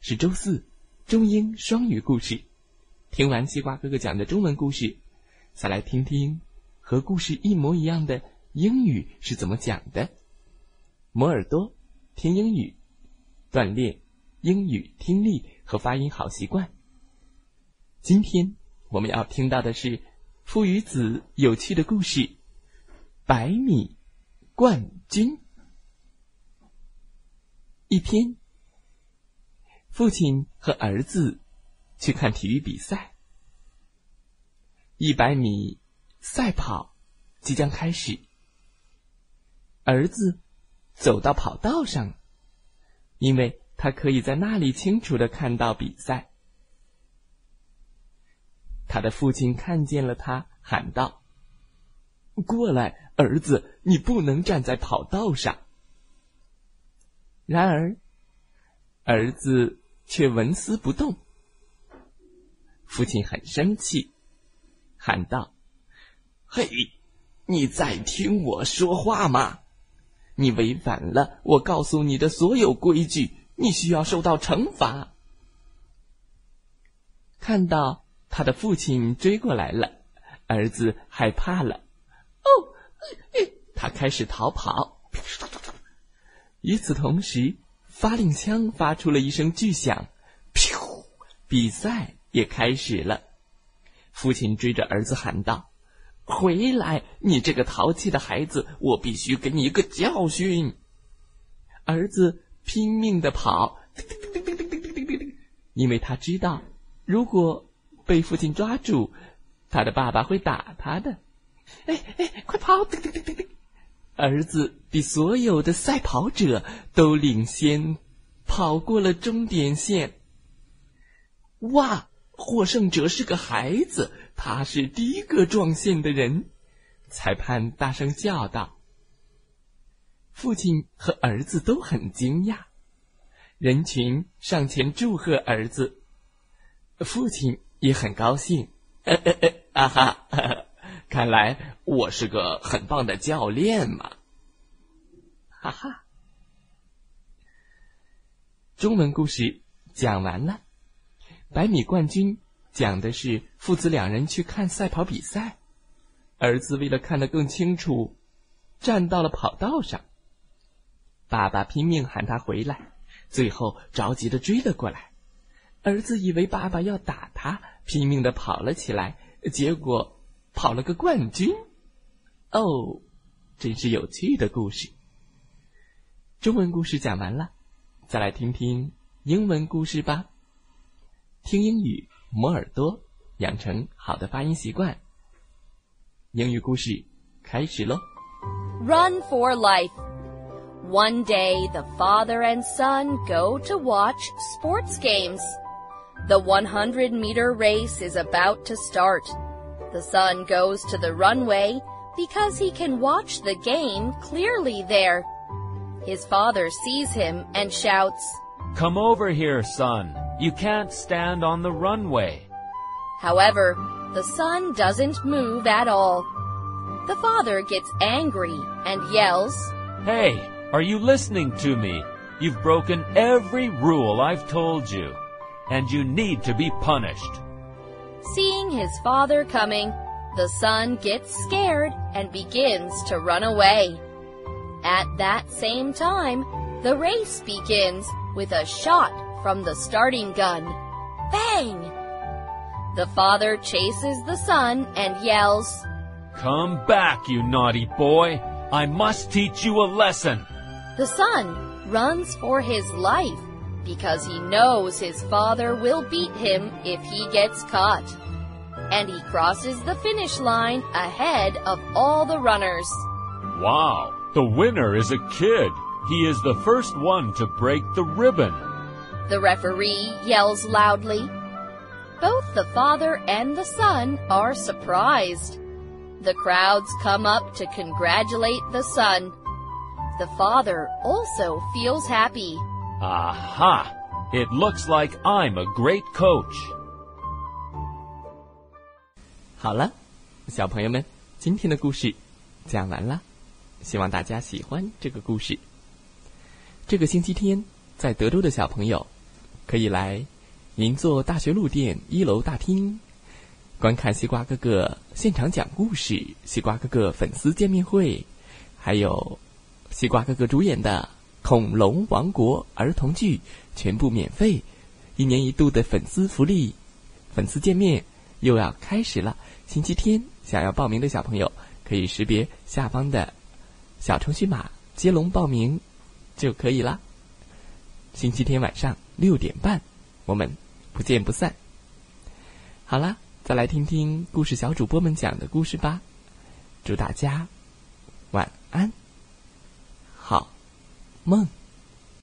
是周四，中英双语故事。听完西瓜哥哥讲的中文故事，再来听听和故事一模一样的英语是怎么讲的。磨耳朵，听英语，锻炼英语听力和发音好习惯。今天我们要听到的是父与子有趣的故事——百米冠军。一篇。父亲和儿子去看体育比赛。一百米赛跑即将开始。儿子走到跑道上，因为他可以在那里清楚的看到比赛。他的父亲看见了他，喊道：“过来，儿子，你不能站在跑道上。”然而，儿子。却纹丝不动。父亲很生气，喊道：“嘿，你在听我说话吗？你违反了我告诉你的所有规矩，你需要受到惩罚。”看到他的父亲追过来了，儿子害怕了。哦，他开始逃跑。与此同时。发令枪发出了一声巨响，噗！比赛也开始了。父亲追着儿子喊道：“回来，你这个淘气的孩子！我必须给你一个教训。”儿子拼命的跑，因为他知道，如果被父亲抓住，他的爸爸会打他的。哎哎，快跑！儿子比所有的赛跑者都领先，跑过了终点线。哇！获胜者是个孩子，他是第一个撞线的人。裁判大声叫道：“父亲和儿子都很惊讶。”人群上前祝贺儿子，父亲也很高兴。啊哈！看来我是个很棒的教练嘛，哈哈。中文故事讲完了，百米冠军讲的是父子两人去看赛跑比赛，儿子为了看得更清楚，站到了跑道上，爸爸拼命喊他回来，最后着急的追了过来，儿子以为爸爸要打他，拼命的跑了起来，结果。跑了个冠军，哦，真是有趣的故事。中文故事讲完了，再来听听英文故事吧。听英语，磨耳朵，养成好的发音习惯。英语故事开始喽！Run for life. One day, the father and son go to watch sports games. The 100 meter race is about to start. The son goes to the runway because he can watch the game clearly there. His father sees him and shouts, Come over here, son. You can't stand on the runway. However, the son doesn't move at all. The father gets angry and yells, Hey, are you listening to me? You've broken every rule I've told you, and you need to be punished. Seeing his father coming, the son gets scared and begins to run away. At that same time, the race begins with a shot from the starting gun. Bang! The father chases the son and yells, Come back, you naughty boy! I must teach you a lesson! The son runs for his life because he knows his father will beat him if he gets caught. And he crosses the finish line ahead of all the runners. Wow, the winner is a kid. He is the first one to break the ribbon. the referee yells loudly. Both the father and the son are surprised. The crowds come up to congratulate the son. The father also feels happy. Aha! It looks like I'm a great coach. 好了，小朋友们，今天的故事讲完了，希望大家喜欢这个故事。这个星期天，在德州的小朋友可以来银座大学路店一楼大厅观看西瓜哥哥现场讲故事、西瓜哥哥粉丝见面会，还有西瓜哥哥主演的《恐龙王国》儿童剧，全部免费，一年一度的粉丝福利，粉丝见面又要开始了。星期天想要报名的小朋友，可以识别下方的小程序码接龙报名就可以啦。星期天晚上六点半，我们不见不散。好啦，再来听听故事小主播们讲的故事吧。祝大家晚安，好梦。